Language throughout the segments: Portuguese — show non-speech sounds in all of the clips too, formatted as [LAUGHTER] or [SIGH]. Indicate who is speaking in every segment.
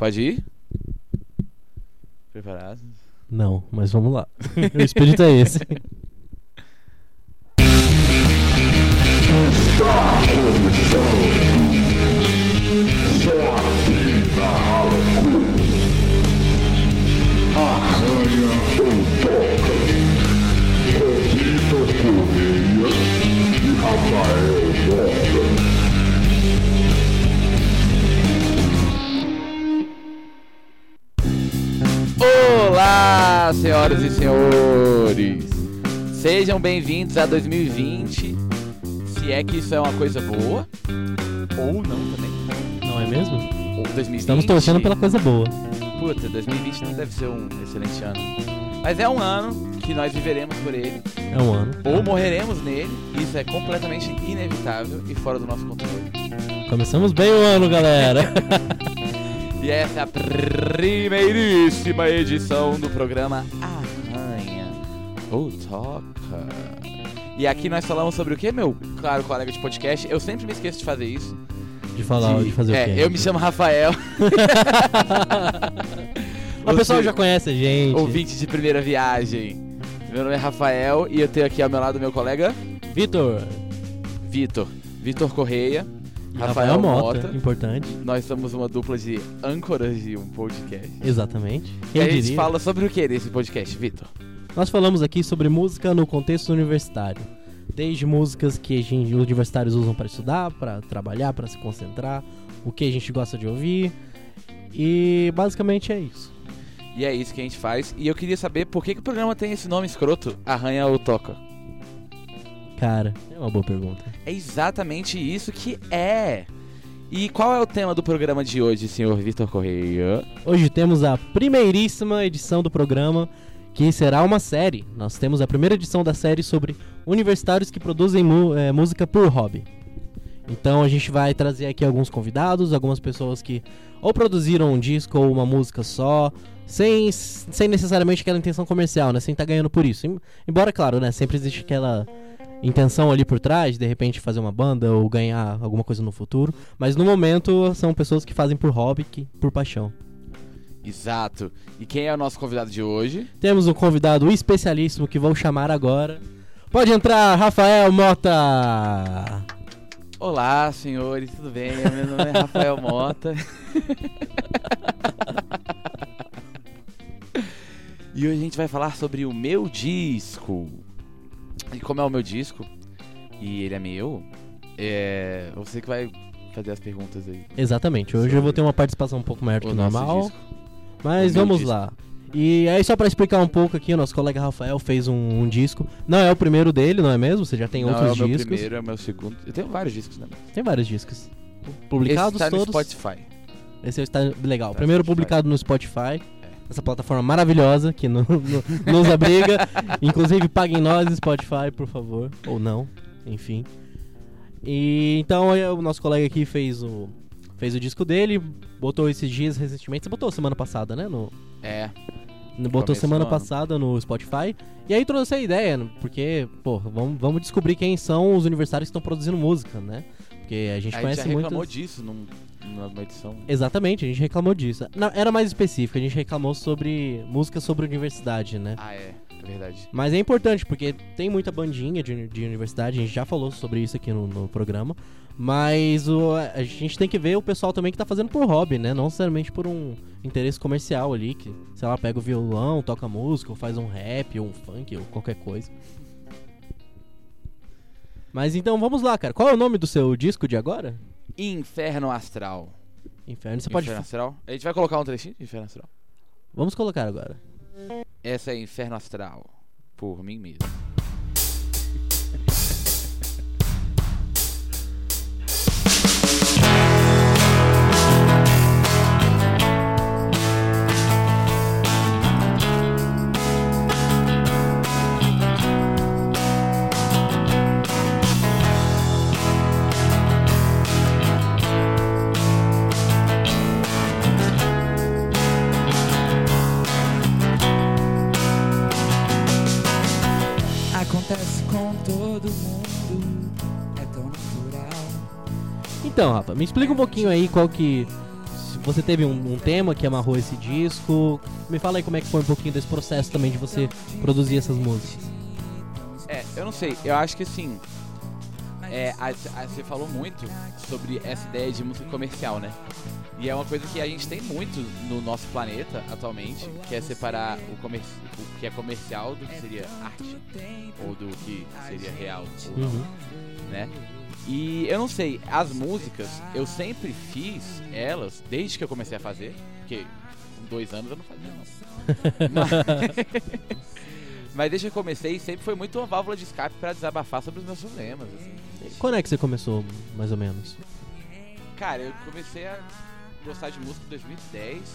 Speaker 1: Pode ir? Preparado?
Speaker 2: Não, mas vamos lá. [LAUGHS] o espírito é esse. [LAUGHS]
Speaker 1: bem-vindos a 2020. Se é que isso é uma coisa boa, ou não também.
Speaker 2: Não é mesmo?
Speaker 1: Ou 2020.
Speaker 2: Estamos torcendo pela coisa boa.
Speaker 1: Puta, 2020 não deve ser um excelente ano. Mas é um ano que nós viveremos por ele,
Speaker 2: É um ano.
Speaker 1: ou morreremos nele. Isso é completamente inevitável e fora do nosso controle.
Speaker 2: Começamos bem o ano, galera. [LAUGHS] [LAUGHS]
Speaker 1: E essa é a primeiríssima edição do programa Arranha ou Toca. E aqui nós falamos sobre o que, meu claro colega de podcast? Eu sempre me esqueço de fazer isso.
Speaker 2: De falar, de, fazer
Speaker 1: é,
Speaker 2: o quê?
Speaker 1: eu me chamo Rafael, [LAUGHS]
Speaker 2: O pessoal já conhece a gente.
Speaker 1: ouvinte de primeira viagem. Meu nome é Rafael e eu tenho aqui ao meu lado meu colega
Speaker 2: Vitor.
Speaker 1: Vitor. Vitor Correia.
Speaker 2: E
Speaker 1: Rafael Mota.
Speaker 2: Importante.
Speaker 1: Nós somos uma dupla de âncoras de um podcast.
Speaker 2: Exatamente.
Speaker 1: E
Speaker 2: Quem
Speaker 1: a gente
Speaker 2: diria?
Speaker 1: fala sobre o que nesse podcast, Vitor?
Speaker 2: Nós falamos aqui sobre música no contexto universitário. Desde músicas que a gente, os universitários usam para estudar, para trabalhar, para se concentrar, o que a gente gosta de ouvir. E basicamente é isso.
Speaker 1: E é isso que a gente faz. E eu queria saber por que, que o programa tem esse nome escroto, Arranha ou Toca.
Speaker 2: Cara, é uma boa pergunta.
Speaker 1: É exatamente isso que é. E qual é o tema do programa de hoje, senhor Vitor Correia?
Speaker 2: Hoje temos a primeiríssima edição do programa, que será uma série. Nós temos a primeira edição da série sobre universitários que produzem eh, música por hobby. Então a gente vai trazer aqui alguns convidados, algumas pessoas que ou produziram um disco ou uma música só, sem, sem necessariamente aquela intenção comercial, né? Sem estar ganhando por isso. Em- Embora, claro, né? Sempre existe aquela intenção ali por trás, de repente fazer uma banda ou ganhar alguma coisa no futuro. Mas no momento são pessoas que fazem por hobby, que, por paixão.
Speaker 1: Exato. E quem é o nosso convidado de hoje?
Speaker 2: Temos um convidado especialíssimo que vou chamar agora. Pode entrar, Rafael Mota!
Speaker 1: Olá, senhores, tudo bem? Meu nome é Rafael Mota. [LAUGHS] e hoje a gente vai falar sobre o meu disco. E como é o meu disco, e ele é meu, é você que vai fazer as perguntas aí.
Speaker 2: Exatamente, hoje eu vou ter uma participação um pouco maior do
Speaker 1: O
Speaker 2: que
Speaker 1: nosso
Speaker 2: normal,
Speaker 1: disco.
Speaker 2: Mas vamos
Speaker 1: disco.
Speaker 2: lá. E aí, só pra explicar um pouco aqui, o nosso colega Rafael fez um, um disco. Não é o primeiro dele, não é mesmo? Você já tem
Speaker 1: Não,
Speaker 2: outros
Speaker 1: é o meu
Speaker 2: discos.
Speaker 1: primeiro, é o meu segundo. Eu tenho vários discos, né?
Speaker 2: Tem vários discos. Publicados
Speaker 1: Esse tá no
Speaker 2: todos.
Speaker 1: Spotify.
Speaker 2: Esse está legal.
Speaker 1: Tá
Speaker 2: Primeiro
Speaker 1: no Spotify.
Speaker 2: publicado no Spotify.
Speaker 1: É.
Speaker 2: Essa plataforma maravilhosa que no- no- nos abriga. [LAUGHS] Inclusive, paguem nós, Spotify, por favor. Ou não, enfim. E então o nosso colega aqui fez o, fez o disco dele, botou esses dias recentemente. Você botou semana passada, né? No,
Speaker 1: É.
Speaker 2: botou semana passada no Spotify. E aí trouxe a ideia, porque, pô, vamos, vamos descobrir quem são os universitários que estão produzindo música, né? Porque a gente
Speaker 1: A gente
Speaker 2: conhece
Speaker 1: já reclamou
Speaker 2: muitos...
Speaker 1: disso num, numa edição.
Speaker 2: Exatamente, a gente reclamou disso. Não, era mais específico, a gente reclamou sobre música sobre universidade, né?
Speaker 1: Ah, é. Verdade.
Speaker 2: Mas é importante, porque tem muita bandinha de, de universidade, a gente já falou sobre isso aqui no, no programa. Mas o, a gente tem que ver o pessoal também que tá fazendo por hobby, né? Não necessariamente por um interesse comercial ali, que, sei lá, pega o violão, toca música, ou faz um rap, ou um funk, ou qualquer coisa. Mas então vamos lá, cara. Qual é o nome do seu disco de agora?
Speaker 1: Inferno Astral.
Speaker 2: Inferno. Você pode.
Speaker 1: Inferno Astral. A gente vai colocar um trechinho de Inferno Astral.
Speaker 2: Vamos colocar agora.
Speaker 1: Essa é Inferno Astral. Por mim mesmo.
Speaker 3: Com todo mundo, é tão natural.
Speaker 2: Então, Rafa, me explica um pouquinho aí qual que. se você teve um, um tema que amarrou esse disco. Me fala aí como é que foi um pouquinho desse processo também de você produzir essas músicas.
Speaker 1: É, eu não sei, eu acho que assim. É, a- a- você falou muito sobre essa ideia de música comercial, né? E é uma coisa que a gente tem muito no nosso planeta atualmente, que é separar o, comer o que é comercial do que seria arte, ou do que seria real, ou não,
Speaker 2: Uhum.
Speaker 1: né? E eu não sei, as músicas, eu sempre fiz elas, desde que eu comecei a fazer, porque com dois anos eu não fazia, não. [LAUGHS] Mas, [LAUGHS] mas desde que eu comecei, sempre foi muito uma válvula de escape pra desabafar sobre os meus problemas. assim.
Speaker 2: Quando é que você começou, mais ou menos?
Speaker 1: Cara, eu comecei a gostar de música em 2010.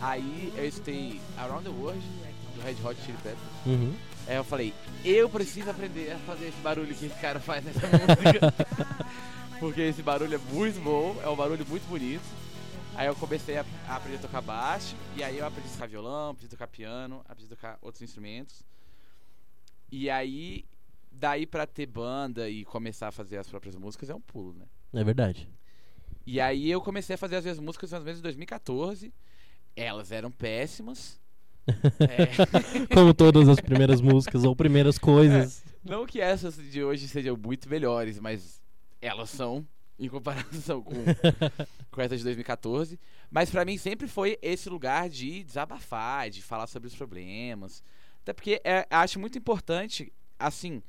Speaker 1: Aí eu escutei Around the World, do Red Hot Chili Peppers.
Speaker 2: Uhum.
Speaker 1: Aí eu falei, eu preciso aprender a fazer esse barulho que esse cara faz nessa [LAUGHS] música. Porque esse barulho é muito bom, é um barulho muito bonito. Aí eu comecei a, a aprender a tocar baixo, e aí eu aprendi a tocar violão, aprendi a tocar piano, aprendi a tocar outros instrumentos. E aí, daí pra ter banda e começar a fazer as próprias músicas é um pulo, né?
Speaker 2: É verdade.
Speaker 1: E aí eu comecei a fazer as minhas músicas ou menos em 2014. Elas eram péssimas. [LAUGHS] É, [LAUGHS]
Speaker 2: Como todas as primeiras músicas ou primeiras coisas.
Speaker 1: não que essas de hoje sejam muito melhores, mas elas são em comparação com, [LAUGHS] com essas de 2014. Mas pra mim sempre foi esse lugar de desabafar, de falar sobre os problemas. Até porque é, acho muito importante, assim,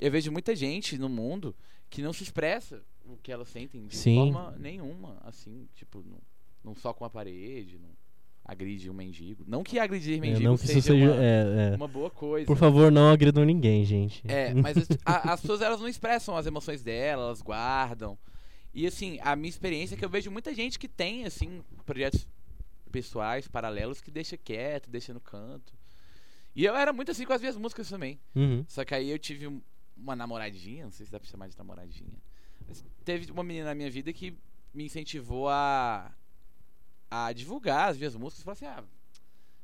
Speaker 1: eu vejo muita gente no mundo que não se expressa o que elas sentem de
Speaker 2: Sim.
Speaker 1: forma nenhuma, assim, tipo, não, não só com a parede, não agride um mendigo. Não que agredir
Speaker 2: É,
Speaker 1: mendigo
Speaker 2: não
Speaker 1: seja,
Speaker 2: seja.
Speaker 1: uma,
Speaker 2: é, é.
Speaker 1: uma boa coisa.
Speaker 2: Por favor, não agridam ninguém, gente.
Speaker 1: É, mas as, a- as pessoas elas não expressam as emoções delas, elas guardam. E assim, a minha experiência é que eu vejo muita gente que tem assim projetos pessoais paralelos que deixa quieto, deixa no canto. E eu era muito assim com as minhas músicas também.
Speaker 2: Uhum.
Speaker 1: Só que aí eu tive um- uma namoradinha, não sei se dá pra chamar de namoradinha. Teve uma menina na minha vida que me incentivou a a divulgar as minhas músicas e assim: "Ah,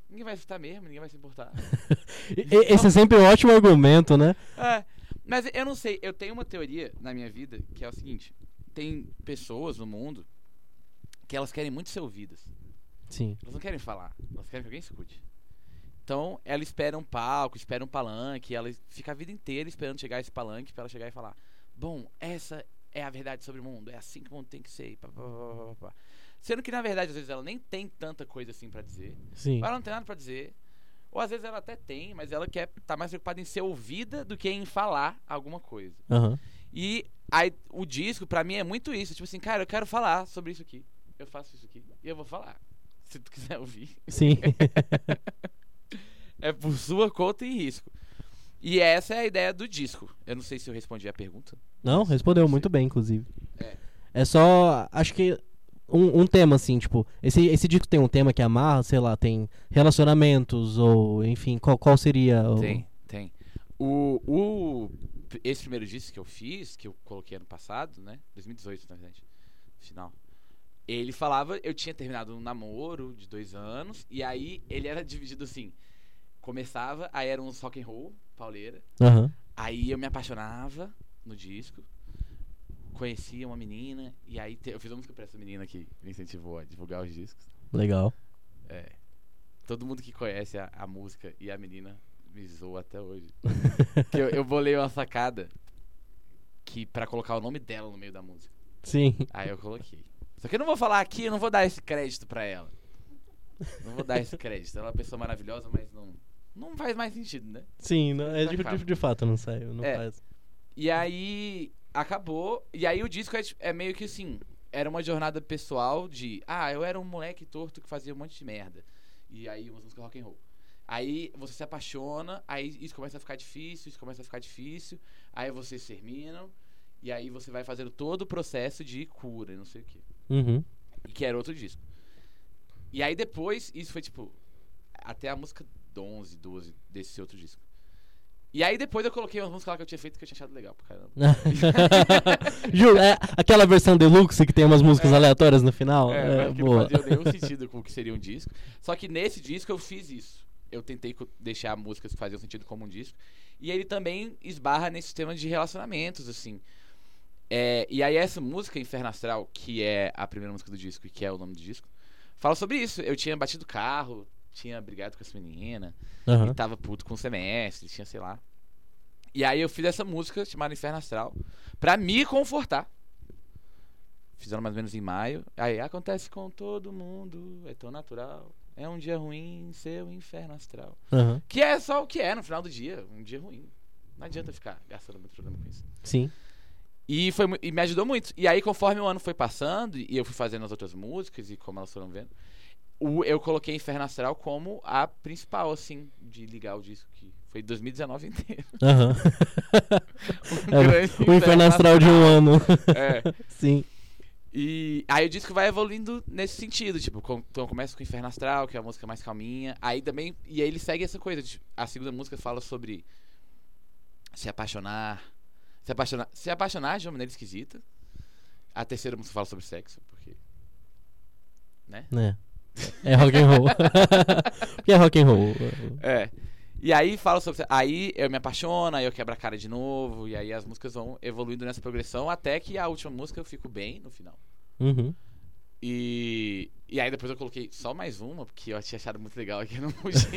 Speaker 1: ninguém vai escutar mesmo, ninguém vai se importar". [LAUGHS]
Speaker 2: Esse é sempre um ótimo argumento, né?
Speaker 1: É, mas eu não sei, eu tenho uma teoria na minha vida que é o seguinte: tem pessoas no mundo que elas querem muito ser ouvidas.
Speaker 2: Sim.
Speaker 1: Elas não querem falar, elas querem que alguém escute. Então, ela espera um palco, espera um palanque, ela fica a vida inteira esperando chegar esse palanque pra ela chegar e falar: Bom, essa é a verdade sobre o mundo, é assim que o mundo tem que ser. pá, pá, pá. Sendo que, na verdade, às vezes ela nem tem tanta coisa assim pra dizer.
Speaker 2: Sim.
Speaker 1: Ela não tem nada pra dizer. Ou às vezes ela até tem, mas ela quer tá mais preocupada em ser ouvida do que em falar alguma coisa.
Speaker 2: Aham.
Speaker 1: E aí, o disco, pra mim, é muito isso. Tipo assim, cara, eu quero falar sobre isso aqui. Eu faço isso aqui. E eu vou falar. Se tu quiser ouvir.
Speaker 2: Sim. [LAUGHS]
Speaker 1: É por sua conta e risco. E essa é a ideia do disco. Eu não sei se eu respondi a pergunta.
Speaker 2: Não, respondeu muito bem, inclusive.
Speaker 1: É.
Speaker 2: É só. Acho que. Um, um tema, assim, tipo. Esse, esse disco tem um tema que amarra, sei lá, tem relacionamentos, ou enfim, qual, qual seria o.
Speaker 1: Tem, tem. O, o, esse primeiro disco que eu fiz, que eu coloquei ano passado, né? 2018, na verdade. Final. Ele falava, eu tinha terminado um namoro de dois anos, e aí ele era dividido assim. Começava, aí era um rock and roll, pauleira.
Speaker 2: Aham.
Speaker 1: Aí eu me apaixonava no disco. Conhecia uma menina, e aí te- eu fiz uma música pra essa menina que me incentivou a divulgar os discos.
Speaker 2: Legal.
Speaker 1: É. Todo mundo que conhece a, a música e a menina me zoa até hoje. [LAUGHS] que eu, eu bolei uma sacada que para colocar o nome dela no meio da música.
Speaker 2: Sim.
Speaker 1: Aí eu coloquei. Só que eu não vou falar aqui, eu não vou dar esse crédito pra ela. Não vou dar esse crédito. Ela é uma pessoa maravilhosa, mas não não faz mais sentido, né?
Speaker 2: Sim, não, é, de, de, de fato não saiu. Não
Speaker 1: É.
Speaker 2: faz.
Speaker 1: E aí acabou. E aí o disco é, tipo- é meio que assim. Era uma jornada pessoal de. Ah, eu era um moleque torto que fazia um monte de merda. E aí umas músicas rock and roll. Aí você se apaixona, aí isso começa a ficar difícil, isso começa a ficar difícil. Aí vocês terminam. E aí você vai fazendo todo o processo de cura, e não sei o quê.
Speaker 2: Uhum.
Speaker 1: E que era outro disco. E aí depois, isso foi tipo. Até a música 11, 12 desse outro disco. E aí depois eu coloquei umas músicas lá que eu tinha feito que eu tinha achado legal pra caramba. [LAUGHS]
Speaker 2: Juro, é aquela versão deluxe que tem umas músicas aleatórias no final.
Speaker 1: É,
Speaker 2: É, boa.
Speaker 1: não fazia nenhum [LAUGHS] sentido com o que seria um disco. Só que nesse disco eu fiz isso. Eu tentei deixar músicas que faziam sentido como um disco. E ele também esbarra nesse tema de relacionamentos, assim. É, e aí essa música, Inferno Astral, que é a primeira música do disco e que é o nome do disco, fala sobre isso. Eu tinha batido carro, tinha brigado com essa menina,
Speaker 2: Aham.
Speaker 1: e tava puto com o semestre, tinha, sei lá. E aí eu fiz essa música chamada Inferno Astral pra me confortar. Fizeram mais ou menos em maio. Aí acontece com todo mundo, é tão natural. É um dia ruim, seu inferno astral.
Speaker 2: Aham.
Speaker 1: Que é só o que é no final do dia, um dia ruim. Não adianta ficar gastando muito problema com isso.
Speaker 2: Sim.
Speaker 1: E, foi, e me ajudou muito. E aí, conforme o ano foi passando, e eu fui fazendo as outras músicas, e como elas foram vendo, o, eu coloquei Inferno Astral como a principal, assim, de ligar o disco, que foi 2019 inteiro. [LAUGHS]
Speaker 2: Aham. [LAUGHS]
Speaker 1: Um
Speaker 2: É, o Inferno Astral de um ano.
Speaker 1: É. [LAUGHS]
Speaker 2: Sim.
Speaker 1: E aí o disco vai evoluindo nesse sentido, tipo, com- então começa com Inferno Astral, que é a música mais calminha, aí também, e aí ele segue essa coisa, de- a segunda música fala sobre se apaixonar, se apaixonar, se apaixonar de uma maneira esquisita, a terceira música fala sobre sexo, porque, né?
Speaker 2: É. É rock and roll. [LAUGHS] Porque é rock and roll.
Speaker 1: É. E aí fala sobre. Aí eu me apaixono, aí eu quebro a cara de novo, e aí as músicas vão evoluindo nessa progressão, até que a última música eu fico bem no final.
Speaker 2: Uhum.
Speaker 1: E, e aí depois eu coloquei só mais uma, porque eu tinha achado muito legal aqui, não podia. [LAUGHS]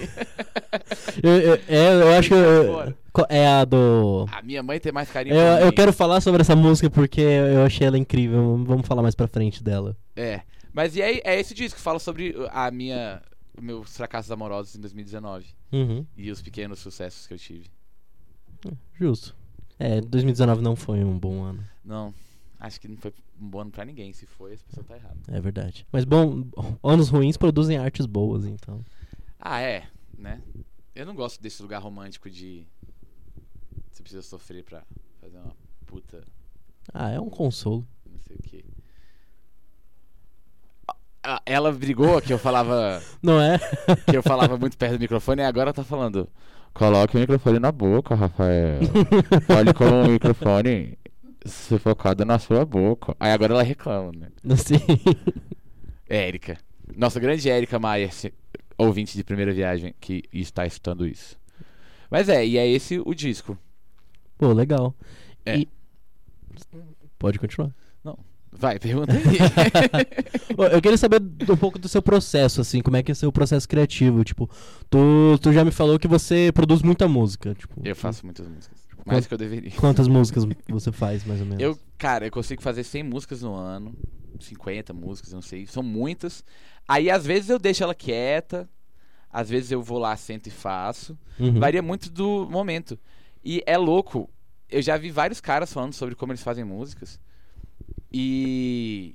Speaker 2: Eu, eu, é, eu acho que. eu- é a do.
Speaker 1: a minha mãe tem mais carinho
Speaker 2: Eu, eu quero falar sobre essa música porque eu achei ela incrível. Vamos falar mais pra frente dela.
Speaker 1: É. Mas e aí é esse disco que fala sobre a minha. Meus fracassos amorosos em 2019
Speaker 2: Uhum.
Speaker 1: e os pequenos sucessos que eu tive.
Speaker 2: Justo. É, 2019 não foi um bom ano.
Speaker 1: Não, acho que não foi um bom ano pra ninguém. Se foi, essa pessoa tá errada.
Speaker 2: É verdade. Mas bom, anos ruins produzem artes boas, então.
Speaker 1: Ah, é, né? Eu não gosto desse lugar romântico de. Você precisa sofrer pra fazer uma puta.
Speaker 2: Ah, é um consolo.
Speaker 1: não sei o quê. Ah, Ela brigou que eu falava.
Speaker 2: Não é?
Speaker 1: que eu falava muito perto do microfone e agora tá falando. Coloque o microfone na boca, Rafael. Olhe com o microfone sufocado na sua boca. Aí agora ela reclama, né?
Speaker 2: Assim.
Speaker 1: Érica. Nossa grande Érica se- ouvinte de primeira viagem, que está escutando isso. Mas é, e é esse o disco.
Speaker 2: Pô, legal.
Speaker 1: É.
Speaker 2: E- Pode continuar.
Speaker 1: Vai, pergunta aí. [LAUGHS]
Speaker 2: Eu queria saber um pouco do seu processo, assim, como é que é seu processo criativo, tipo, tu, tu já me falou que você produz muita música, tipo,
Speaker 1: eu faço muitas músicas. Mais do que eu deveria.
Speaker 2: quantas músicas você faz, mais ou menos?
Speaker 1: Eu, cara, eu consigo fazer 100 músicas no ano, 50 músicas, não sei, são muitas. Aí às vezes eu deixo ela quieta, às vezes eu vou lá, sento e faço.
Speaker 2: Uhum.
Speaker 1: Varia muito do momento. E é louco, eu já vi vários caras falando sobre como eles fazem músicas. E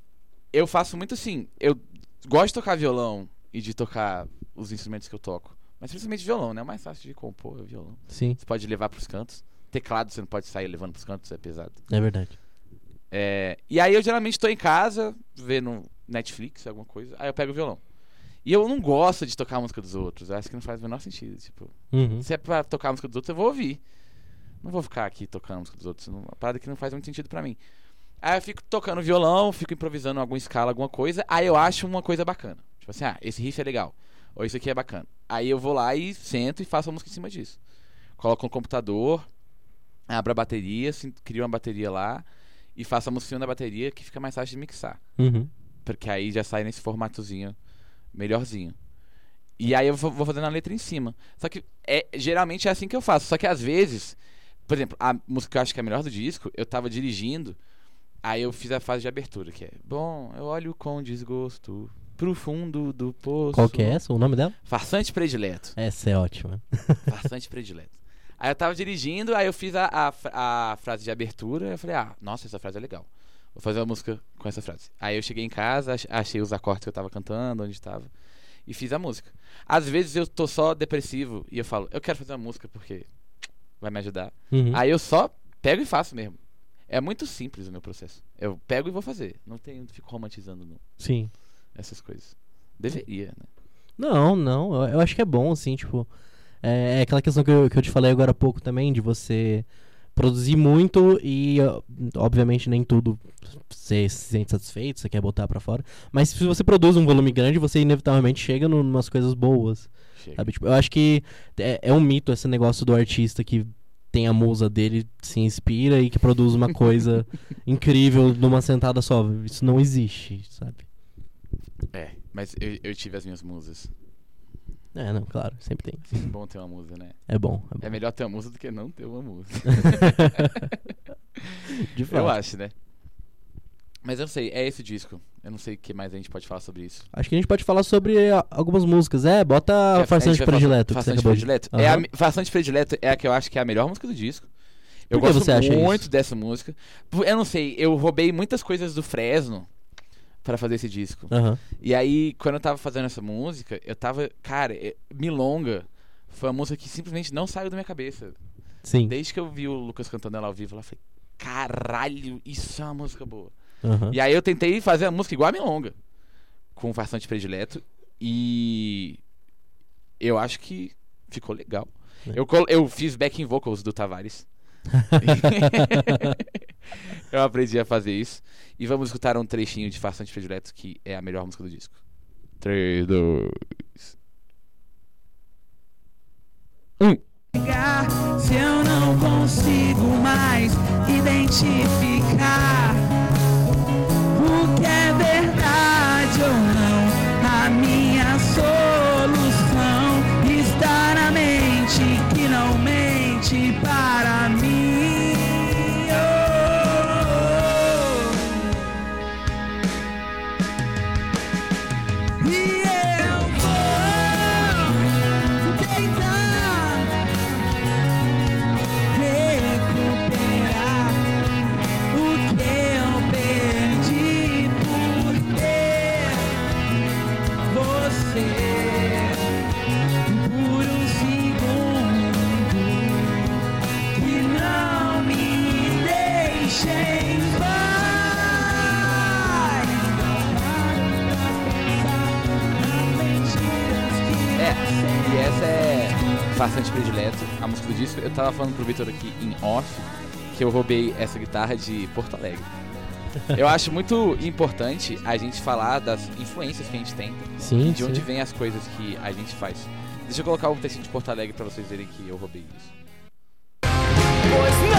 Speaker 1: eu faço muito assim, eu gosto de tocar violão e de tocar os instrumentos que eu toco. Mas principalmente violão, né? É o mais fácil de compor é o violão.
Speaker 2: Sim,
Speaker 1: Você pode levar pros cantos. Teclado você não pode sair levando pros cantos, é pesado.
Speaker 2: é verdade.
Speaker 1: É, e aí eu geralmente tô em casa, vendo Netflix, alguma coisa, aí eu pego o violão. E eu não gosto de tocar a música dos outros, eu acho que não faz o menor sentido. Tipo,
Speaker 2: Uhum.
Speaker 1: se é pra tocar a música dos outros, eu vou ouvir. Não vou ficar aqui tocando a música dos outros, não- uma parada que não faz muito sentido pra mim. Aí eu fico tocando violão, fico improvisando alguma escala, alguma coisa, aí eu acho uma coisa bacana. Tipo assim, ah, esse riff é legal, ou isso aqui é bacana. Aí eu vou lá e sento e faço a música em cima disso. Coloco no computador, abro a bateria, assim, crio uma bateria lá e faço a música em cima da bateria que fica mais fácil de mixar.
Speaker 2: Uhum.
Speaker 1: Porque aí já sai nesse formatozinho melhorzinho. E aí eu vou vou fazendo a letra em cima. Só que é, geralmente é assim que eu faço. Só que às vezes, por exemplo, a música que eu acho que é a melhor do disco, eu tava dirigindo, aí eu fiz a fase de abertura, que é Bom, eu olho com desgosto pro fundo do poço.
Speaker 2: Qual que é essa? O nome dela?
Speaker 1: Farsante predileto.
Speaker 2: Essa é ótima. [LAUGHS]
Speaker 1: Farsante predileto. Aí eu tava dirigindo, aí eu fiz a, a, a frase de abertura, eu falei, ah, nossa, essa frase é legal. Vou fazer uma música com essa frase. Aí eu cheguei em casa, ach- achei os acordes que eu tava cantando, onde estava, e fiz a música. Às vezes eu tô só depressivo e eu falo, eu quero fazer uma música porque vai me ajudar.
Speaker 2: Uhum.
Speaker 1: Aí eu só pego e faço mesmo. É muito simples o meu processo. Eu pego e vou fazer. Não tenho, não fico romantizando não,
Speaker 2: Sim.
Speaker 1: essas coisas. Deveria, né?
Speaker 2: Não, não, eu, eu acho que é bom, assim, tipo. É, é aquela questão que eu, que eu te falei agora há pouco também, de você produzir muito e, obviamente, nem tudo você se sente satisfeito, você quer botar pra fora. Mas se você produz um volume grande, você inevitavelmente chega num- numas coisas boas. Tipo, eu acho que é, é um mito esse negócio do artista que tem a musa dele, se inspira e que produz uma coisa [LAUGHS] incrível numa sentada só. Isso não existe, sabe?
Speaker 1: É, mas eu, eu tive as minhas musas.
Speaker 2: É, não, claro, sempre tem.
Speaker 1: Sempre bom ter uma musa, né?
Speaker 2: É bom, é bom.
Speaker 1: É melhor ter uma musa do que não ter uma musa. [LAUGHS] [LAUGHS]
Speaker 2: De fato.
Speaker 1: eu acho, né? Mas eu não sei, é esse disco. Eu não sei o que mais a gente pode falar sobre isso.
Speaker 2: Acho que a gente pode falar sobre ah, algumas músicas. É, bota a
Speaker 1: Quer-
Speaker 2: Farsante Predileto.
Speaker 1: Farsante Predileto? É a, Farsante Predileto é a que eu acho que é a melhor música do disco. Eu
Speaker 2: Por que
Speaker 1: gosto
Speaker 2: você acha
Speaker 1: muito
Speaker 2: isso?
Speaker 1: dessa música. Eu não sei, eu roubei muitas coisas do Fresno pra fazer esse disco.
Speaker 2: Aham.
Speaker 1: E aí, quando eu tava fazendo essa música, eu tava. Cara, é- Milonga foi uma música que simplesmente não saiu da minha cabeça.
Speaker 2: Sim.
Speaker 1: Desde que eu vi o Lucas cantando ela ao vivo, eu falei: caralho, isso é uma música boa.
Speaker 2: Aham.
Speaker 1: E aí eu tentei fazer a música igual a Milonga, com farsante predileto, e eu acho que ficou legal.
Speaker 2: É.
Speaker 1: Eu, eu fiz backing vocals do Tavares. [LAUGHS] eu aprendi a fazer isso. E vamos escutar um trechinho de Farsante Predileto, que é a melhor música do disco. 3, 2.
Speaker 3: chegar se eu não consigo mais identificar não. A minha solução está na mente que não mente para
Speaker 1: Farsante Predileto, a música do disco. Eu tava falando pro Vitor aqui em off que eu roubei essa guitarra de Porto Alegre. Eu acho muito importante a gente falar das influências que a gente tem,
Speaker 2: Sim,
Speaker 1: de onde
Speaker 2: sim.
Speaker 1: vem as coisas que a gente faz. Deixa eu colocar um texto de Porto Alegre pra vocês verem que eu roubei isso.
Speaker 3: Pois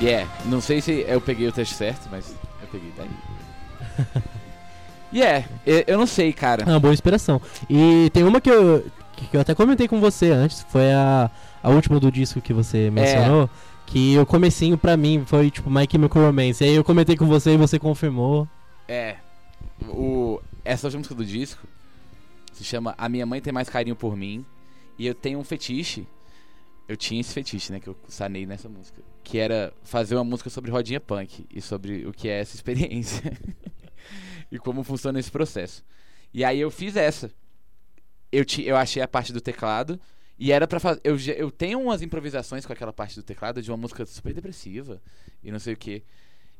Speaker 1: Yeah, não sei se eu peguei o texto certo, mas eu peguei daí. [LAUGHS] Yeah, eu eu não sei, cara.
Speaker 2: É uma boa inspiração. E tem uma que eu, que eu até comentei com você antes, foi a, a última do disco que você mencionou. Que o comecinho pra mim foi tipo My Chemical Romance. E aí eu comentei com você e você confirmou.
Speaker 1: É. O, essa música do disco se chama A Minha Mãe Tem Mais Carinho por Mim. E eu tenho um fetiche. Eu tinha esse fetiche, né? Que eu sanei nessa música. Que era fazer uma música sobre rodinha punk. E sobre o que é essa experiência. [LAUGHS] e como funciona esse processo. E aí eu fiz essa. Eu, ti, eu achei a parte do teclado. E era pra fazer. Eu, eu tenho umas improvisações com aquela parte do teclado de uma música super depressiva. E não sei o que.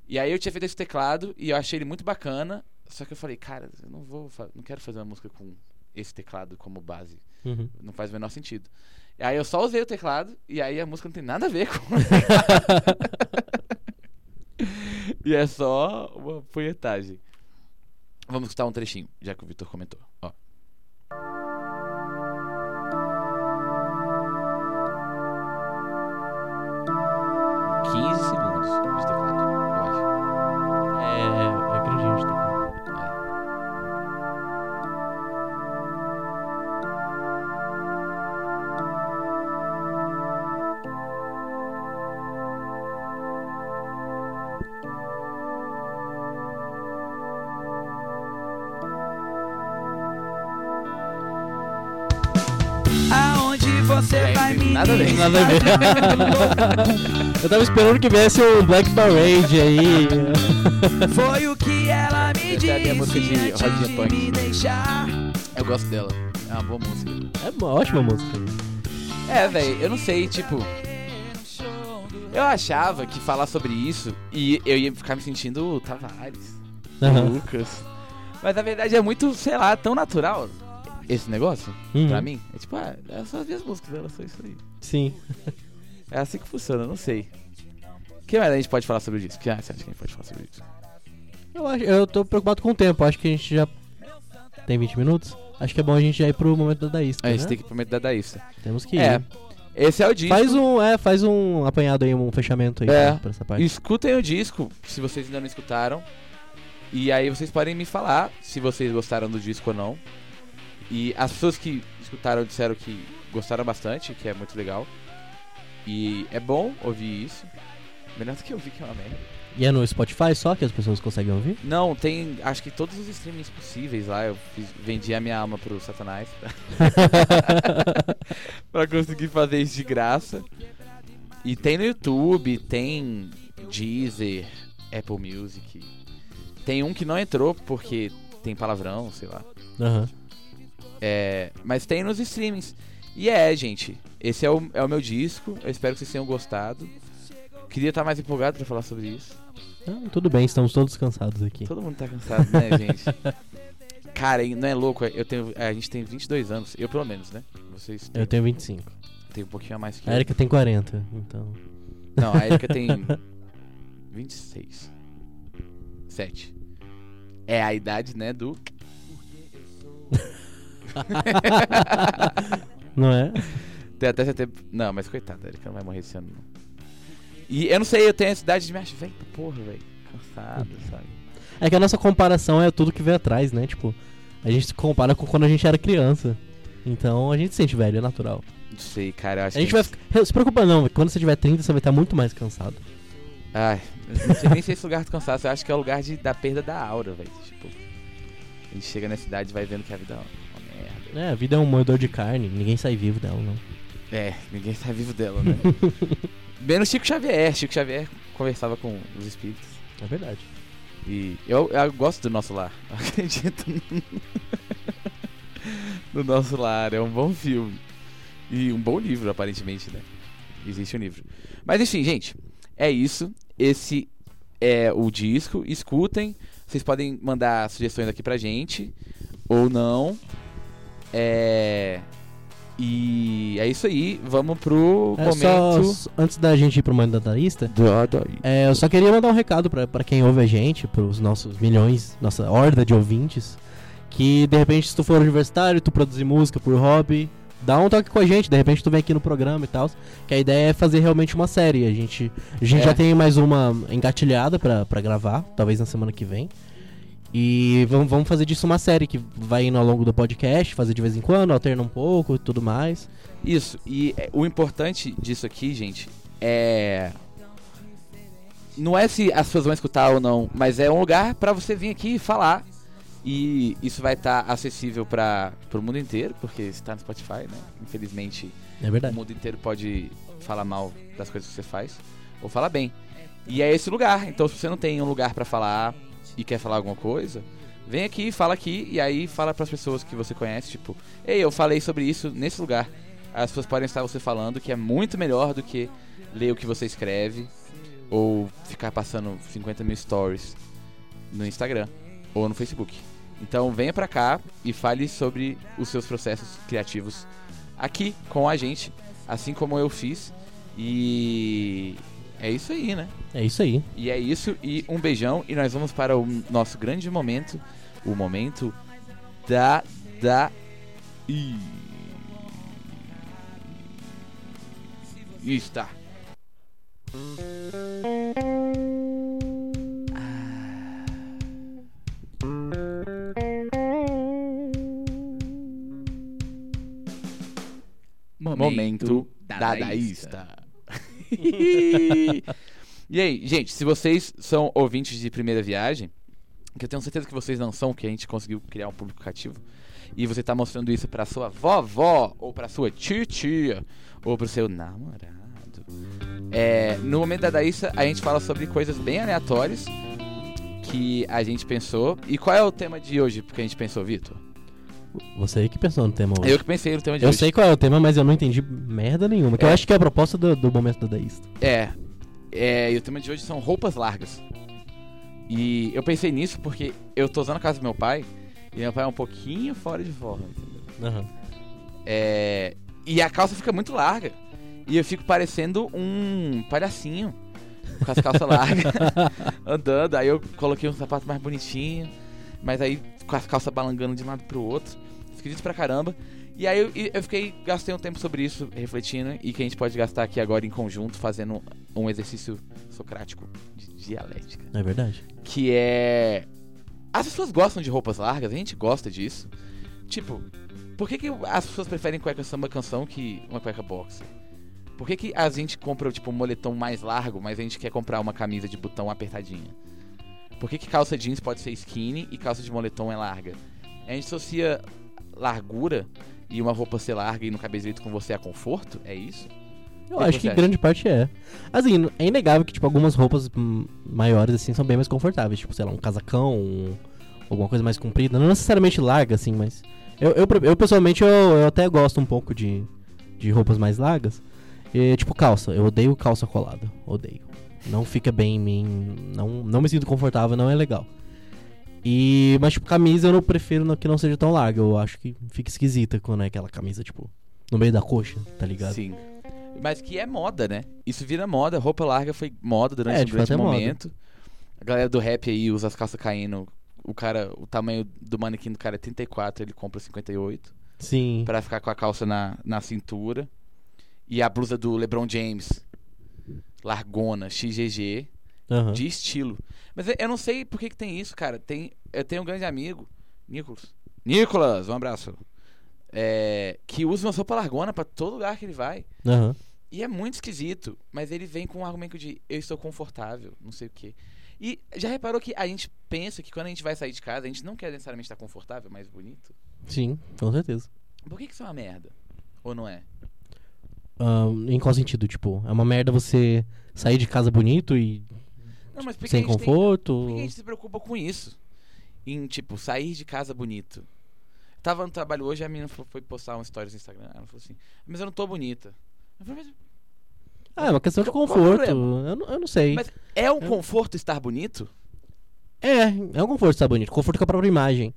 Speaker 1: E aí eu tinha feito esse teclado e eu achei ele muito bacana. Só que eu falei, cara, eu não vou, não quero fazer uma música com esse teclado como base.
Speaker 2: Uhum.
Speaker 1: Não faz o menor sentido. Aí eu só usei o teclado e aí a música não tem nada a ver com. [LAUGHS] e é só uma punhetagem. Vamos escutar um trechinho, já que o Vitor comentou. Ó. nada a ver. [LAUGHS]
Speaker 2: eu tava esperando que viesse um Black Parade aí.
Speaker 3: Foi o que ela me
Speaker 1: Essa é a minha
Speaker 3: disse
Speaker 1: música de rodinha punk. Eu gosto dela. É uma boa música.
Speaker 2: É uma ótima música.
Speaker 1: É, velho, eu não sei, tipo. Eu achava que falar sobre isso e eu ia ficar me sentindo o Tavares, o
Speaker 2: Aham.
Speaker 1: Lucas. Mas na verdade é muito, sei lá, tão natural esse negócio
Speaker 2: Uhum.
Speaker 1: pra mim. É tipo, ah, é só as minhas músicas, elas são isso aí.
Speaker 2: Sim. [LAUGHS]
Speaker 1: É assim que funciona, não sei. O que mais a gente pode falar sobre isso? O que mais você acha que a gente pode falar sobre isso?
Speaker 2: Eu, acho, eu tô preocupado com o tempo. Acho que a gente já tem 20 minutos. Acho que é bom a gente já ir pro momento da Daísta.
Speaker 1: A gente
Speaker 2: né?
Speaker 1: tem que prometer da Daísta.
Speaker 2: Temos que ir.
Speaker 1: É, esse é o disco.
Speaker 2: Faz um, é, faz um apanhado aí, um fechamento aí
Speaker 1: É.
Speaker 2: pra essa parte.
Speaker 1: Escutem o disco, se vocês ainda não escutaram. E aí vocês podem me falar se vocês gostaram do disco ou não. E as pessoas que escutaram disseram que gostaram bastante, que é muito legal. E é bom ouvir isso. Melhor do que ouvir que é uma merda.
Speaker 2: E é no Spotify só que as pessoas conseguem ouvir?
Speaker 1: Não, tem acho que todos os streamings possíveis lá. Eu fiz- vendi a minha alma pro Satanás pra [LAUGHS] conseguir fazer isso de graça. E tem no YouTube, tem Deezer, Apple Music. Tem um que não entrou porque tem palavrão, sei lá.
Speaker 2: Aham.
Speaker 1: É, mas tem nos streamings. E é, gente, esse é o, é o meu disco. Eu espero que vocês tenham gostado. Queria estar mais empolgado pra falar sobre isso.
Speaker 2: Ah, tudo bem, estamos todos cansados aqui.
Speaker 1: Todo mundo tá cansado, né, gente? [LAUGHS] Cara, não é louco? Eu tenho, a gente tem 22 anos, eu pelo menos, né? Vocês têm,
Speaker 2: Eu tenho 25.
Speaker 1: têm um pouquinho a mais que
Speaker 2: A. Erika tem 40, então.
Speaker 1: Não, a Erika tem [LAUGHS] 26. 7. É a idade, né, do. [LAUGHS]
Speaker 2: Não é?
Speaker 1: Tem até setembro. Não, mas coitada, a Erika não vai morrer esse ano, não. E eu não sei, eu tenho a idade de me achar, velho, porra, velho. Cansado, sabe?
Speaker 2: É que a nossa comparação é tudo que vem atrás, né? Tipo, a gente se compara com quando a gente era criança. Então a gente se sente velho, é natural.
Speaker 1: Não sei, cara, eu acho
Speaker 2: A gente
Speaker 1: que.
Speaker 2: vai ficar. Se preocupa não, quando você tiver 30, você vai estar muito mais cansado.
Speaker 1: Ai, eu não sei nem se é esse lugar do cansaço, eu acho que é o lugar de, da perda da aura, velho. Tipo, a gente chega nessa idade e vai vendo que a vida é.
Speaker 2: É, a vida é um moedor de carne, ninguém sai vivo dela, não.
Speaker 1: É, ninguém tá vivo dela, né? [LAUGHS] Menos Chico Xavier. Chico Xavier conversava com os espíritos.
Speaker 2: É verdade.
Speaker 1: E eu, eu gosto do nosso lar. Eu [LAUGHS] acredito [LAUGHS] no nosso lar. É um bom filme. E um bom livro, aparentemente, né? Existe um livro. Mas enfim, gente. É isso. Esse é o disco. Escutem. Vocês podem mandar sugestões aqui pra gente. Ou não. É. E é isso aí. Vamos pro
Speaker 2: É,
Speaker 1: momento.
Speaker 2: só, antes da gente ir pro da- é, eu só queria mandar um recado pra, pra quem ouve a gente, pros nossos milhões, nossa horda de ouvintes, que de repente se tu for universitário, tu produzir música por hobby, dá um toque com a gente, de repente tu vem aqui no programa e tal, que a ideia é fazer realmente uma série. A gente, a gente
Speaker 1: É.
Speaker 2: já tem mais uma engatilhada pra gravar, talvez na semana que vem. E vamos, vamos fazer disso uma série que vai indo ao longo do podcast, fazer de vez em quando, alterna um pouco e tudo mais.
Speaker 1: Isso, e é, o importante disso aqui, gente, é. Não é se as pessoas vão escutar ou não, mas é um lugar pra você vir aqui e falar. E isso vai estar acessível para o mundo inteiro, porque está no Spotify, né? Infelizmente,
Speaker 2: É
Speaker 1: o
Speaker 2: verdade.
Speaker 1: mundo inteiro pode falar mal das coisas que você faz, ou falar bem. E é esse lugar. Então, se você não tem um lugar pra falar e quer falar alguma coisa, vem aqui, fala aqui, e aí fala pras pessoas que você conhece, tipo, ei, eu falei sobre isso nesse lugar. As pessoas podem estar você falando, que é muito melhor do que ler o que você escreve, ou ficar passando 50 mil stories no Instagram ou no Facebook. Então venha pra cá e fale sobre os seus processos criativos aqui com a gente, assim como eu fiz. E é isso aí, né?
Speaker 2: É isso aí.
Speaker 1: E é isso, e um beijão, e nós vamos para o nosso grande momento, o momento da da e está. Momento dadaísta. [LAUGHS] e aí, gente, se vocês são ouvintes de primeira viagem, que eu tenho certeza que vocês não são, que a gente conseguiu criar um público cativo, e você tá mostrando isso pra sua vovó, ou pra sua tia, ou pro seu namorado. É, no momento da Daíssa, a gente fala sobre coisas bem aleatórias que a gente pensou. E qual é o tema de hoje que a gente pensou, Vitor?
Speaker 2: Você aí que pensou no tema hoje.
Speaker 1: Eu que pensei no tema de
Speaker 2: Eu
Speaker 1: hoje.
Speaker 2: sei qual é o tema, mas eu não entendi merda nenhuma. Que eu
Speaker 1: É.
Speaker 2: acho que é a proposta do, do momento dadaísta.
Speaker 1: É. É, e o tema de hoje são roupas largas. E eu pensei nisso porque eu tô usando a casa do meu pai e meu pai é um pouquinho fora de forma, entendeu?
Speaker 2: Aham.
Speaker 1: É, e a calça fica muito larga. E eu fico parecendo um palhacinho com as calças largas, [LAUGHS] andando. Aí eu coloquei um sapato mais bonitinho, mas aí com as calças balangando de um lado pro outro. Esquisito pra caramba. E aí eu, eu fiquei, gastei um tempo sobre isso, refletindo, e que a gente pode gastar aqui agora em conjunto, fazendo um exercício socrático de dialética.
Speaker 2: É verdade.
Speaker 1: Que é. As pessoas gostam de roupas largas, a gente gosta disso. Tipo, por que, que as pessoas preferem cueca samba canção que uma cueca boxer? Por que, que a gente compra, tipo, um moletom mais largo, mas a gente quer comprar uma camisa de botão apertadinha? Por que, que calça jeans pode ser skinny e calça de moletom é larga? A gente associa largura e uma roupa ser larga e não caber direito com você a conforto? É isso?
Speaker 2: Eu
Speaker 1: que
Speaker 2: acho que grande parte é. Assim, é inegável que, tipo, algumas roupas maiores, assim, são bem mais confortáveis. Tipo, sei lá, um casacão, um- alguma coisa mais comprida. Não necessariamente larga, assim, mas... Eu, eu, eu, pessoalmente, eu, eu até gosto um pouco de, de roupas mais largas. E, tipo, calça. Eu odeio calça colada. Odeio. Não fica bem em mim. Não, não me sinto confortável, não é legal. E, mas, tipo, camisa eu não prefiro que não seja tão larga. Eu acho que fica esquisita quando é aquela camisa, tipo, no meio da coxa, tá ligado?
Speaker 1: Sim. Mas que é moda, né? Isso vira moda. Roupa larga foi moda durante
Speaker 2: É,
Speaker 1: um
Speaker 2: de
Speaker 1: grande
Speaker 2: é
Speaker 1: momento. A galera do rap aí usa as calças caindo. O cara, o tamanho do manequim do cara é 34, ele compra 58.
Speaker 2: Sim.
Speaker 1: Pra ficar com a calça na, na cintura. E a blusa do LeBron James. Largona, XGG.
Speaker 2: Aham.
Speaker 1: de estilo. Mas eu- não sei por que, que tem isso, cara. Tem, eu tenho um grande amigo, Nicolas. Nicolas, um abraço. É, que usa uma sopa largona pra todo lugar que ele vai.
Speaker 2: Aham.
Speaker 1: E é muito esquisito, mas ele vem com um argumento de eu estou confortável, não sei o quê. E já reparou que a gente pensa que quando a gente vai sair de casa, a gente não quer necessariamente estar confortável, mais bonito?
Speaker 2: Sim, com certeza.
Speaker 1: Por que, que isso é uma merda? Ou não é?
Speaker 2: Ahn, em qual sentido? Tipo, é uma merda você sair de casa bonito e
Speaker 1: Não, mas
Speaker 2: sem
Speaker 1: gente tem-
Speaker 2: conforto?
Speaker 1: Por que a gente se preocupa com isso? Em, tipo, sair de casa bonito. Tava no trabalho hoje, a menina foi postar um stories no Instagram. Ela falou assim: Mas eu não tô bonita. Eu falei, mas,
Speaker 2: Ah, é uma questão de conforto.
Speaker 1: problema?
Speaker 2: Eu, não- eu não sei.
Speaker 1: mas é um
Speaker 2: Eu-
Speaker 1: conforto estar bonito?
Speaker 2: É, é um conforto estar bonito. Conforto com a própria imagem.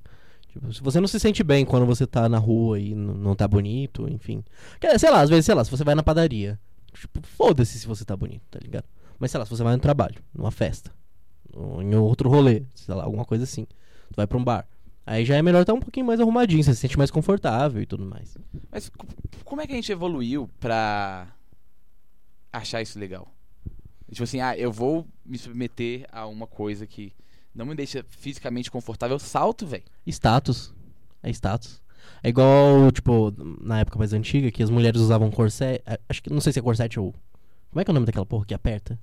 Speaker 2: Tipo, se você não se sente bem quando você tá na rua e não tá bonito, enfim. Quer- Sei lá, às vezes, sei lá, se você vai na padaria. Tipo, foda-se se você tá bonito, tá ligado? Mas sei lá, se você vai no trabalho, numa festa, em outro rolê, sei lá, alguma coisa assim. Tu vai pra um bar. Aí já é melhor estar um pouquinho mais arrumadinho, você se sente mais confortável e tudo mais.
Speaker 1: Mas co- como é que a gente evoluiu pra achar isso legal? Tipo assim, ah, eu vou me submeter a uma coisa que não me deixa fisicamente confortável, eu salto, velho.
Speaker 2: Status. É status. É igual, tipo, na época mais antiga, que as mulheres usavam corset. a- Acho que não sei se é corset ou. Como é que é o nome daquela porra que aperta?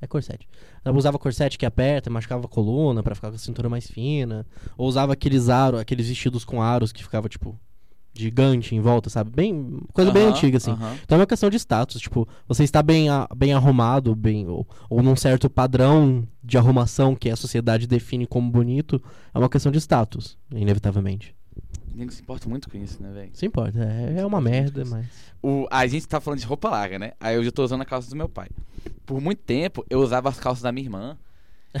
Speaker 2: É corset. Ela usava corset que aperta, machucava a coluna pra ficar com a cintura mais fina. Ou usava aqueles aros, aqueles vestidos com aros que ficava, tipo, gigante em volta, sabe? Bem. Coisa bem antiga, assim. Então é uma questão de status, tipo, você está bem, a- bem arrumado, bem, ou, ou num certo padrão de arrumação que a sociedade define como bonito, é uma questão de status, inevitavelmente.
Speaker 1: Ninguém se importa muito com isso, né, velho?
Speaker 2: Isso importa, é, é uma merda, mas.
Speaker 1: O, a gente tá falando de roupa larga, né? Aí eu já tô usando a calça do meu pai. Por muito tempo, eu usava as calças da minha irmã.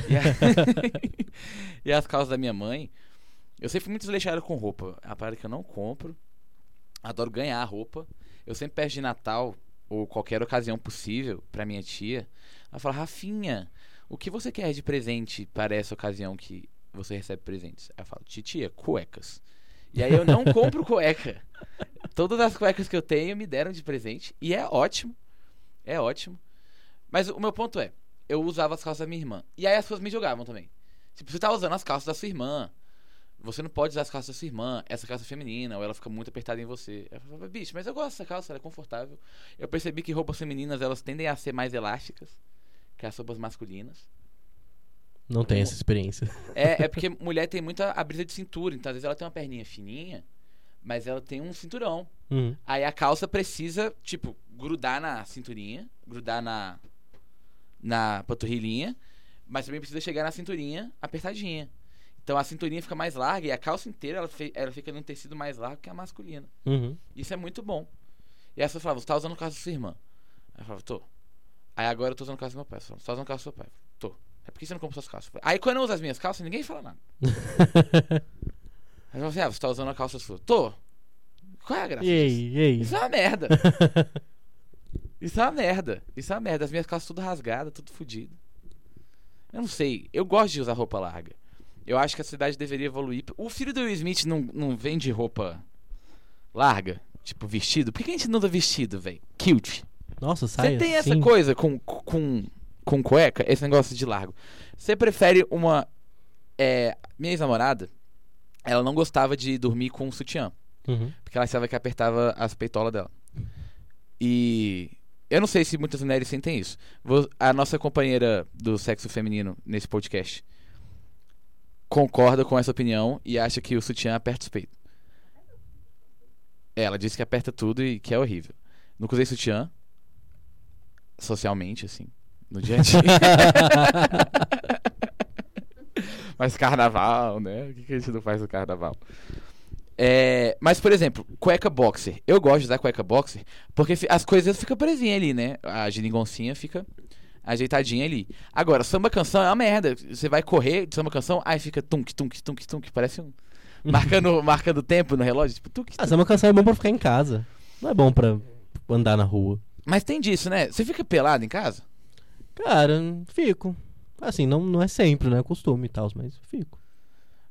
Speaker 1: E, a- [LAUGHS] e as calças da minha mãe. Eu sempre fui muito desleixado com roupa. É uma parada que eu não compro. Adoro ganhar roupa. Eu sempre peço de Natal, ou qualquer ocasião possível, pra minha tia. Ela fala, Rafinha, o que você quer de presente para essa ocasião que você recebe presentes? Eu falo, titia, cuecas. E aí eu não [LAUGHS] compro cueca. Todas as cuecas que eu tenho me deram de presente. E é ótimo. É ótimo. Mas o meu ponto é, eu usava as calças da minha irmã. E aí as pessoas me jogavam também. Tipo, você tá usando as calças da sua irmã. Você não pode usar as calças da sua irmã. Essa calça é feminina, ou ela fica muito apertada em você. Eu falava, bicho, mas eu gosto dessa calça, ela é confortável. Eu percebi que roupas femininas, elas tendem a ser mais elásticas que as roupas masculinas.
Speaker 2: Não tem essa experiência.
Speaker 1: É, é porque [LAUGHS] mulher tem muita a brisa de cintura. Então, às vezes, ela tem uma perninha fininha, mas ela tem um cinturão.
Speaker 2: Uhum.
Speaker 1: Aí a calça precisa, tipo, grudar na cinturinha, grudar na na panturrilhinha, mas também precisa chegar na cinturinha apertadinha. Então a cinturinha fica mais larga e a calça inteira ela, ela fica num tecido mais largo que a masculina.
Speaker 2: Uhum.
Speaker 1: Isso é muito bom. E aí você falava, você tá usando calça da sua irmã. Aí eu falava, tô. Aí agora eu tô usando calça do meu pai. Você tá usando calça do seu pai? Tô. É porque você não compra suas calças? Aí quando eu uso as minhas calças, ninguém fala nada. [LAUGHS] Aí eu assim, ah, você tá usando a calça sua? Tô. Qual é a graça?
Speaker 2: E
Speaker 1: disso?
Speaker 2: e aí?
Speaker 1: Isso é uma merda. [LAUGHS] Isso é uma merda. Isso é uma merda. As minhas calças tudo rasgadas, tudo fodido. Eu não sei. Eu gosto de usar roupa larga. Eu acho que a cidade deveria evoluir. O filho do Will Smith não, não vende roupa larga? Tipo, vestido? Por que a gente não usa vestido, velho? Cute.
Speaker 2: Nossa, sai
Speaker 1: Você tem essa
Speaker 2: assim.
Speaker 1: coisa com, com, com cueca, esse negócio de largo. Você prefere uma. É, minha ex-namorada, ela não gostava de dormir com um sutiã.
Speaker 2: Uhum.
Speaker 1: Porque ela achava que apertava as peitolas dela. E eu não sei se muitas mulheres sentem isso. Vou- A nossa companheira do sexo feminino nesse podcast concorda com essa opinião e acha que o sutiã aperta os peitos. Ela disse que aperta tudo e que é horrível. Nunca usei sutiã. Socialmente, assim. No dia a dia. [LAUGHS] Mas carnaval, né? O que que a gente não faz no carnaval? É, mas, por exemplo, cueca boxer. Eu gosto de usar cueca boxer porque as coisas ficam presinhas ali, né? A geringoncinha fica ajeitadinha ali. Agora, samba canção é uma merda. Você vai correr de samba canção, aí fica tunk, tunk, tunk, tunk. Parece um. [LAUGHS] Marcando, marcando tempo no relógio. Tipo, tunk,
Speaker 2: Ah,
Speaker 1: tunk.
Speaker 2: samba canção é bom pra ficar em casa. Não é bom pra andar na rua.
Speaker 1: Mas tem disso, né? Você fica pelado em casa?
Speaker 2: Cara, fico. Assim, não, não é sempre, né? Costume e tal, mas fico.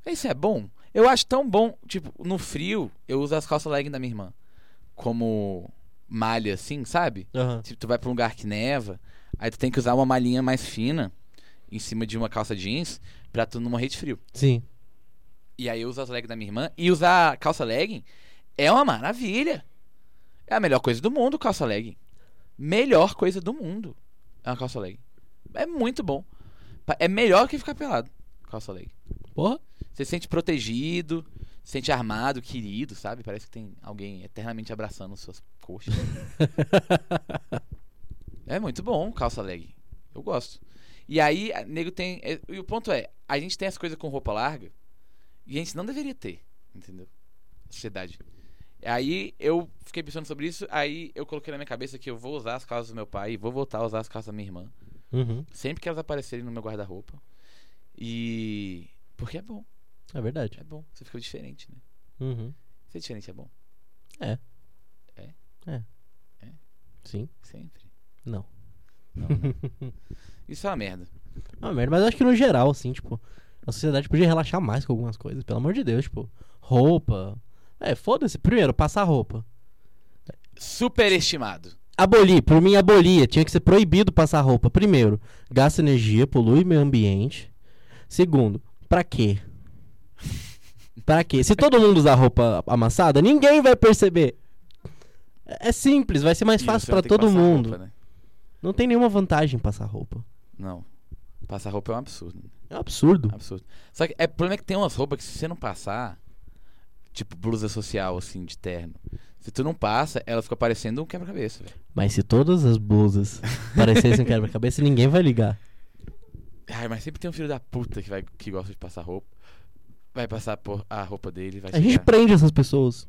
Speaker 1: Isso é bom. Eu acho tão bom, tipo, no frio, eu uso as calças legging da minha irmã. Como malha, assim, sabe?
Speaker 2: Aham.
Speaker 1: Tipo, tu vai pra um lugar que neva, aí tu tem que usar uma malhinha mais fina em cima de uma calça jeans pra tu não morrer de frio.
Speaker 2: Sim.
Speaker 1: E aí eu uso as leggings da minha irmã. E usar calça legging é uma maravilha. É a melhor coisa do mundo, calça legging. Melhor coisa do mundo é uma calça legging. É muito bom. É melhor que ficar pelado, calça legging.
Speaker 2: Porra.
Speaker 1: Você se sente protegido, se sente armado, querido, sabe? Parece que tem alguém eternamente abraçando suas coxas. [LAUGHS] é muito bom calça leg. Eu gosto. E aí, nego tem. é, E o ponto é, a gente tem essa coisa com roupa larga e a gente não deveria ter, entendeu? Sociedade. Aí eu fiquei pensando sobre isso, aí eu coloquei na minha cabeça que eu vou usar as calças do meu pai vou voltar a usar as calças da minha irmã.
Speaker 2: Uhum.
Speaker 1: Sempre que elas aparecerem no meu guarda-roupa. E. Porque é bom.
Speaker 2: É verdade.
Speaker 1: É bom, você fica diferente, né?
Speaker 2: Uhum.
Speaker 1: Ser diferente é bom.
Speaker 2: Sim.
Speaker 1: Sempre.
Speaker 2: Não.
Speaker 1: Não, né? [LAUGHS] Isso é uma merda.
Speaker 2: Ah, merda, mas eu acho que no geral, assim, tipo, a sociedade podia relaxar mais com algumas coisas, pelo amor de Deus, tipo, roupa. É, foda-se. Primeiro, passar roupa.
Speaker 1: Superestimado.
Speaker 2: Abolir, por mim abolia, tinha que ser proibido passar roupa. Primeiro, gasta energia, polui meio ambiente. Segundo, pra quê? Pra quê? Se todo mundo usar roupa amassada, ninguém vai perceber. É é simples, vai ser mais fácil
Speaker 1: que
Speaker 2: todo mundo.
Speaker 1: roupa, né?
Speaker 2: Não tem nenhuma vantagem em passar roupa.
Speaker 1: Não. Passar roupa é um absurdo.
Speaker 2: É um absurdo.
Speaker 1: Absurdo. Só que é, o problema é que tem umas roupas que se você não passar, tipo blusa social, assim, de terno. Se tu não passa, ela fica parecendo um quebra-cabeça, velho.
Speaker 2: Mas se todas as blusas parecessem um quebra-cabeça, ninguém vai ligar.
Speaker 1: Ai, mas sempre tem um filho da puta que, vai, que gosta de passar roupa. Vai passar por a roupa dele, vai
Speaker 2: A gente
Speaker 1: chegar.
Speaker 2: prende essas pessoas.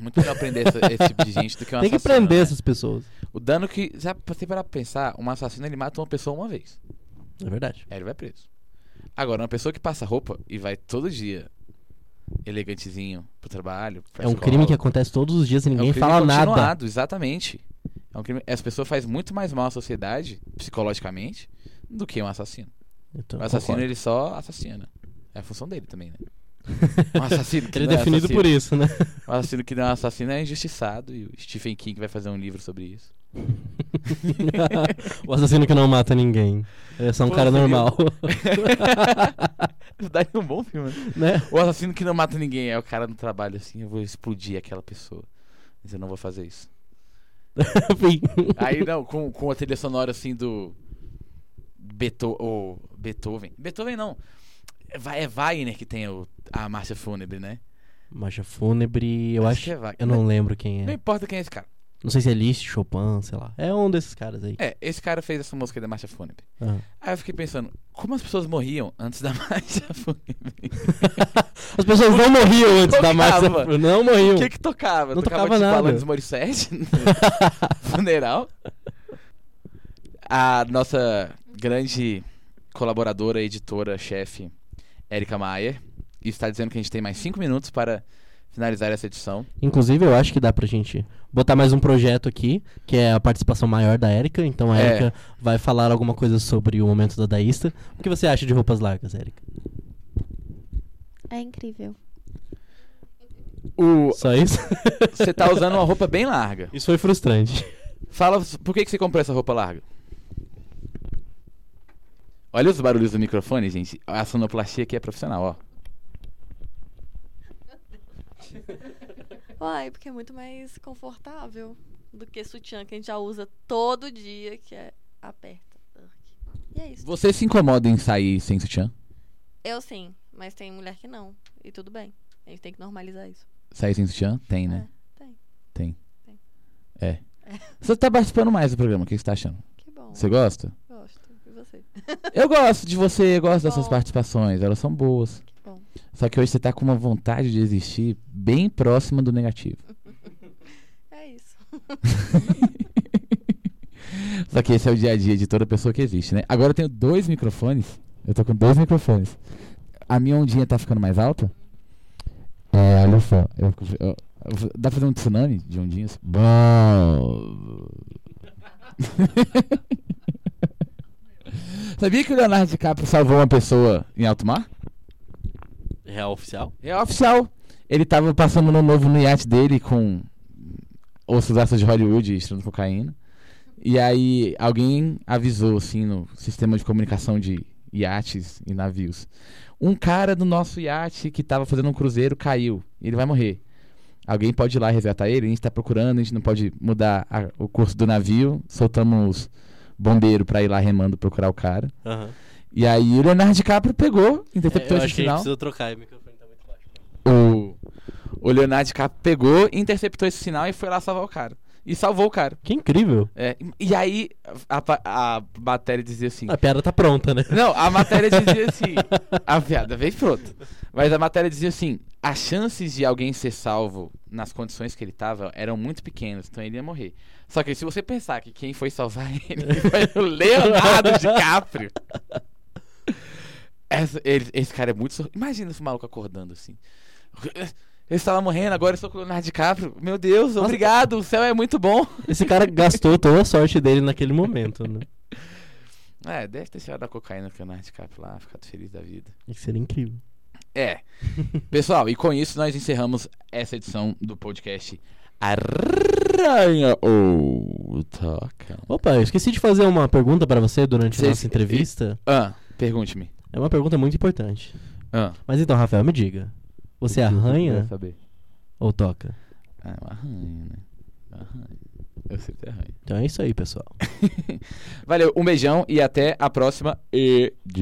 Speaker 1: Muito melhor prender essa- esse tipo de gente do que um [LAUGHS]
Speaker 2: Tem que prender
Speaker 1: né?
Speaker 2: essas pessoas.
Speaker 1: O dano que. Sabe, pra você parar pra pensar, um assassino ele mata uma pessoa uma vez.
Speaker 2: É verdade.
Speaker 1: Aí ele vai preso. Agora, uma pessoa que passa roupa e vai todo dia elegantezinho pro trabalho. pra
Speaker 2: É um
Speaker 1: escola,
Speaker 2: crime que acontece todos os dias e
Speaker 1: é um
Speaker 2: ninguém
Speaker 1: crime
Speaker 2: fala nada.
Speaker 1: Exatamente. É um crime, as pessoas fazem muito mais mal à sociedade, psicologicamente, do que um assassino.
Speaker 2: Então,
Speaker 1: O assassino,
Speaker 2: concordo.
Speaker 1: ele só assassina. É a função dele também, né? Um assassino que
Speaker 2: Ele é
Speaker 1: não é
Speaker 2: definido
Speaker 1: assassino.
Speaker 2: por isso, né?
Speaker 1: O assassino que não é assassino é injustiçado e o Stephen King vai fazer um livro sobre isso. [LAUGHS]
Speaker 2: o assassino que não mata ninguém. É só um
Speaker 1: Pô,
Speaker 2: cara normal.
Speaker 1: É [LAUGHS] um bom filme, né?
Speaker 2: né?
Speaker 1: O assassino que não mata ninguém é o cara no trabalho assim, eu vou explodir aquela pessoa. Mas eu não vou fazer isso. [LAUGHS] Aí não, com, com a trilha sonora assim do Beethoven. Beethoven não. É Wagner que tem o, a marcha fúnebre, né?
Speaker 2: Marcha fúnebre, eu acho.
Speaker 1: que é Wagner.
Speaker 2: Eu não lembro quem
Speaker 1: Não
Speaker 2: é.
Speaker 1: importa quem é esse cara.
Speaker 2: Não sei se é Liszt, Chopin, sei lá. É um desses caras aí.
Speaker 1: É, esse cara fez essa música da marcha fúnebre.
Speaker 2: Aham.
Speaker 1: Aí eu fiquei pensando, como as pessoas morriam antes da [LAUGHS] marcha fúnebre? [LAUGHS]
Speaker 2: As pessoas não morriam antes da marcha
Speaker 1: Tocava.
Speaker 2: fúnebre. Não morriam.
Speaker 1: O que que tocava?
Speaker 2: Não
Speaker 1: tocava,
Speaker 2: tocava
Speaker 1: tipo
Speaker 2: nada.
Speaker 1: Alanis Morissette [LAUGHS] funeral? A nossa grande colaboradora, editora, chefe, Erika Maier, está dizendo que a gente tem mais cinco minutos para finalizar essa edição.
Speaker 2: Inclusive, eu acho que dá pra gente botar mais um projeto aqui, que é a participação maior da Erika. Então a
Speaker 1: É.
Speaker 2: Erika vai falar alguma coisa sobre o momento dadaísta. O que você acha de roupas largas, Erika?
Speaker 4: É incrível.
Speaker 1: O,
Speaker 2: Só isso?
Speaker 1: você tá usando uma roupa bem larga.
Speaker 2: isso foi frustrante.
Speaker 1: Fala por que, que você comprou essa roupa larga? Olha os barulhos do microfone, gente. A sonoplastia aqui é profissional, ó.
Speaker 4: Uai, porque é muito mais confortável do que sutiã que a gente já usa todo dia, que é aperta. E é isso.
Speaker 1: Você se incomoda em sair sem sutiã?
Speaker 4: Eu sim, mas tem mulher que não. E tudo bem. A gente tem que normalizar isso.
Speaker 1: Sair sem sutiã? Tem, né?
Speaker 4: É, tem.
Speaker 1: Tem.
Speaker 4: Tem.
Speaker 1: É. Você tá participando mais do programa, o que você tá achando?
Speaker 4: Que bom.
Speaker 1: Você gosta?
Speaker 4: Você? [LAUGHS]
Speaker 1: Eu gosto de você, eu gosto dessas participações, elas são boas.
Speaker 4: Que bom.
Speaker 1: Só que hoje você tá com uma vontade de existir bem próxima do negativo. [LAUGHS]
Speaker 4: É isso. [LAUGHS]
Speaker 1: Só que esse é o dia a dia de toda pessoa que existe, né? Agora eu tenho dois microfones. Eu tô com dois microfones. A minha ondinha tá ficando mais alta? É, olha só. eu- eu- eu- dá pra fazer um tsunami de ondinhas? Bom. Sabia que o Leonardo DiCaprio salvou uma pessoa em alto mar?
Speaker 2: Real oficial?
Speaker 1: É oficial. Ele tava passando no novo no iate dele com ossos de Hollywood e estrando cocaína. E aí alguém avisou, assim, no sistema de comunicação de iates e navios. Um cara do nosso iate que tava fazendo um cruzeiro caiu. Ele vai morrer. Alguém pode ir lá resgatar ele? A gente tá procurando, a gente não pode mudar a- o curso do navio. Soltamos bombeiro pra ir lá remando procurar o cara.
Speaker 2: Aham.
Speaker 1: E aí o Leonardo DiCaprio pegou, interceptou
Speaker 2: É, eu
Speaker 1: esse
Speaker 2: acho que a gente
Speaker 1: sinal.
Speaker 2: precisa trocar, o microfone tá muito baixo.
Speaker 1: O, o Leonardo DiCaprio pegou, interceptou esse sinal e foi lá salvar o cara. E salvou o cara.
Speaker 2: Que incrível.
Speaker 1: É, e aí a, a matéria dizia assim.
Speaker 2: A piada tá pronta, né?
Speaker 1: Não, a matéria dizia [LAUGHS] assim. A piada veio pronta. Mas a matéria dizia assim: as chances de alguém ser salvo nas condições que ele tava eram muito pequenas, então ele ia morrer. Só que se você pensar que quem foi salvar [LAUGHS] ele foi o Leonardo DiCaprio. Essa- ele- esse cara é muito. sor- Imagina esse maluco acordando assim. Eu estava morrendo, agora eu estou com o Leonardo DiCaprio. Meu Deus, obrigado, o céu é muito bom.
Speaker 2: Esse cara gastou toda a sorte dele naquele momento, né?
Speaker 1: É, deve ter cheirado a cocaína com o Leonardo DiCaprio lá, ficado feliz da vida.
Speaker 2: Isso seria incrível.
Speaker 1: É. Pessoal, e com isso nós encerramos essa edição do podcast Arranha ou Toca.
Speaker 2: Opa, eu esqueci de fazer uma pergunta pra você durante a nossa entrevista.
Speaker 1: Ah, pergunte-me.
Speaker 2: É uma pergunta muito importante.
Speaker 1: Ah.
Speaker 2: Mas então, Rafael, me diga. Você arranha
Speaker 1: saber.
Speaker 2: ou toca?
Speaker 1: Ah, eu arranho, né? Arranho. Eu sempre arranho.
Speaker 2: Então é isso aí, pessoal. [LAUGHS]
Speaker 1: Valeu, um beijão e até a próxima edição.